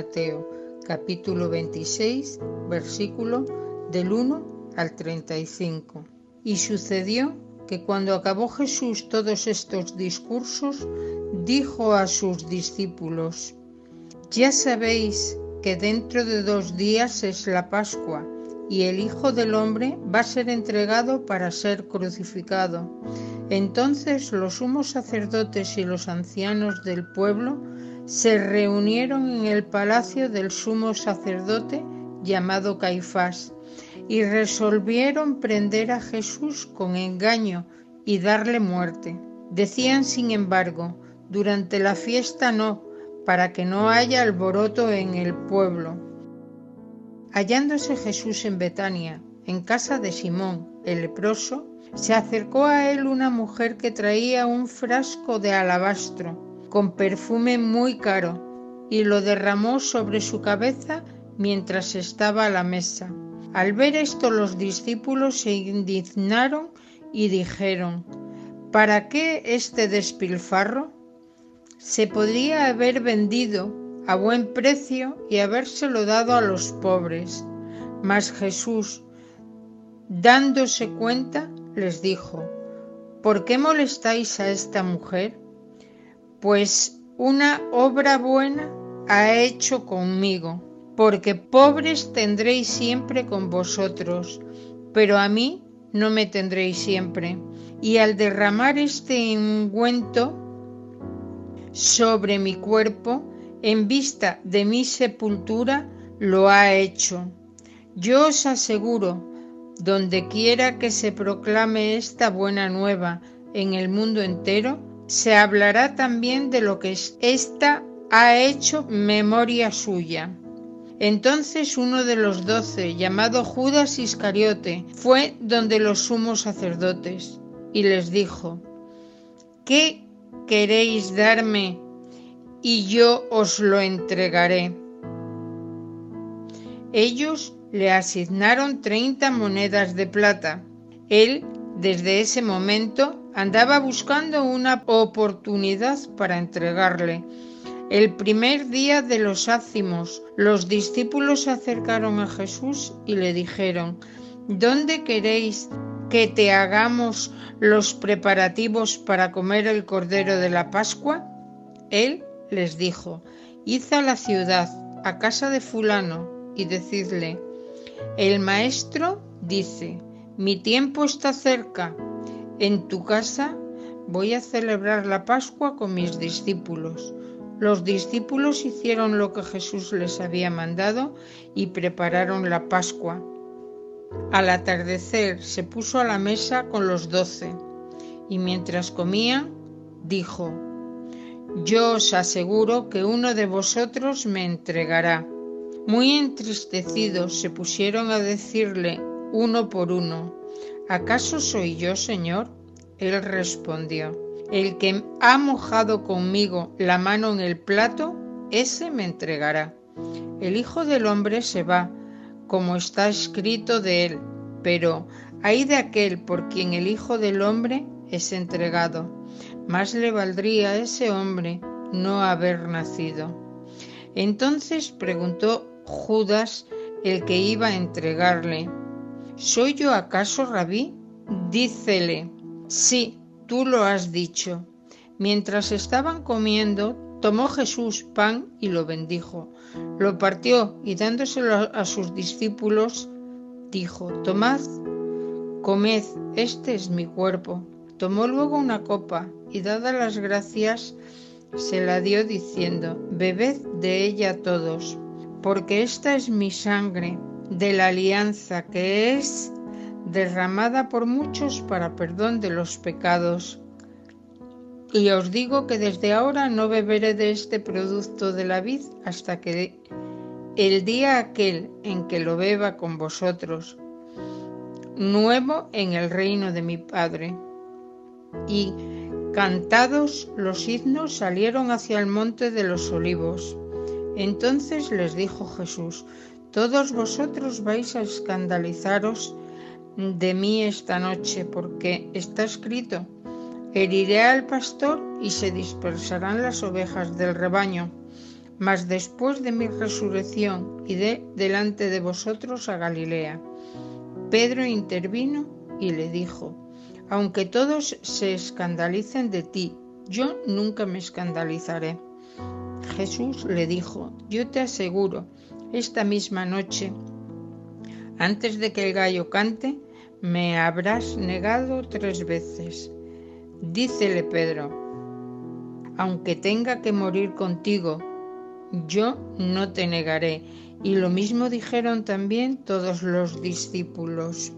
Mateo, capítulo 26, versículo del 1 al 35. Y sucedió que cuando acabó Jesús todos estos discursos, dijo a sus discípulos, Ya sabéis que dentro de dos días es la Pascua y el Hijo del Hombre va a ser entregado para ser crucificado. Entonces los sumos sacerdotes y los ancianos del pueblo se reunieron en el palacio del sumo sacerdote llamado Caifás y resolvieron prender a Jesús con engaño y darle muerte. Decían, sin embargo, durante la fiesta no, para que no haya alboroto en el pueblo. Hallándose Jesús en Betania, en casa de Simón, el leproso, se acercó a él una mujer que traía un frasco de alabastro con perfume muy caro y lo derramó sobre su cabeza mientras estaba a la mesa. Al ver esto los discípulos se indignaron y dijeron, ¿para qué este despilfarro? Se podría haber vendido a buen precio y habérselo dado a los pobres. Mas Jesús, dándose cuenta, les dijo, ¿por qué molestáis a esta mujer? Pues una obra buena ha hecho conmigo, porque pobres tendréis siempre con vosotros, pero a mí no me tendréis siempre. Y al derramar este ungüento sobre mi cuerpo, en vista de mi sepultura lo ha hecho. Yo os aseguro, donde quiera que se proclame esta buena nueva en el mundo entero, se hablará también de lo que ésta ha hecho memoria suya. Entonces uno de los doce, llamado Judas Iscariote, fue donde los sumos sacerdotes y les dijo, ¿qué queréis darme y yo os lo entregaré. Ellos le asignaron treinta monedas de plata. Él, desde ese momento, andaba buscando una oportunidad para entregarle. El primer día de los ácimos, los discípulos se acercaron a Jesús y le dijeron, ¿Dónde queréis que te hagamos los preparativos para comer el cordero de la Pascua? Él les dijo, Id a la ciudad, a casa de fulano, y decidle, el maestro dice, mi tiempo está cerca, en tu casa voy a celebrar la Pascua con mis discípulos. Los discípulos hicieron lo que Jesús les había mandado y prepararon la Pascua. Al atardecer se puso a la mesa con los doce y mientras comían dijo, yo os aseguro que uno de vosotros me entregará. Muy entristecidos se pusieron a decirle uno por uno, ¿acaso soy yo, Señor? Él respondió, el que ha mojado conmigo la mano en el plato, ese me entregará. El Hijo del Hombre se va, como está escrito de él, pero hay de aquel por quien el Hijo del Hombre es entregado más le valdría a ese hombre no haber nacido. Entonces preguntó Judas, el que iba a entregarle, ¿Soy yo acaso rabí? Dícele, sí, tú lo has dicho. Mientras estaban comiendo, tomó Jesús pan y lo bendijo. Lo partió y dándoselo a sus discípulos, dijo, Tomad, comed, este es mi cuerpo. Tomó luego una copa y dadas las gracias se la dio diciendo, Bebed de ella todos, porque esta es mi sangre de la alianza que es derramada por muchos para perdón de los pecados. Y os digo que desde ahora no beberé de este producto de la vid hasta que el día aquel en que lo beba con vosotros, nuevo en el reino de mi Padre y cantados los himnos salieron hacia el monte de los olivos. Entonces les dijo Jesús, todos vosotros vais a escandalizaros de mí esta noche, porque está escrito, heriré al pastor y se dispersarán las ovejas del rebaño. mas después de mi resurrección iré delante de vosotros a Galilea. Pedro intervino y le dijo, aunque todos se escandalicen de ti, yo nunca me escandalizaré. Jesús le dijo, yo te aseguro, esta misma noche, antes de que el gallo cante, me habrás negado tres veces. Dícele Pedro, aunque tenga que morir contigo, yo no te negaré. Y lo mismo dijeron también todos los discípulos.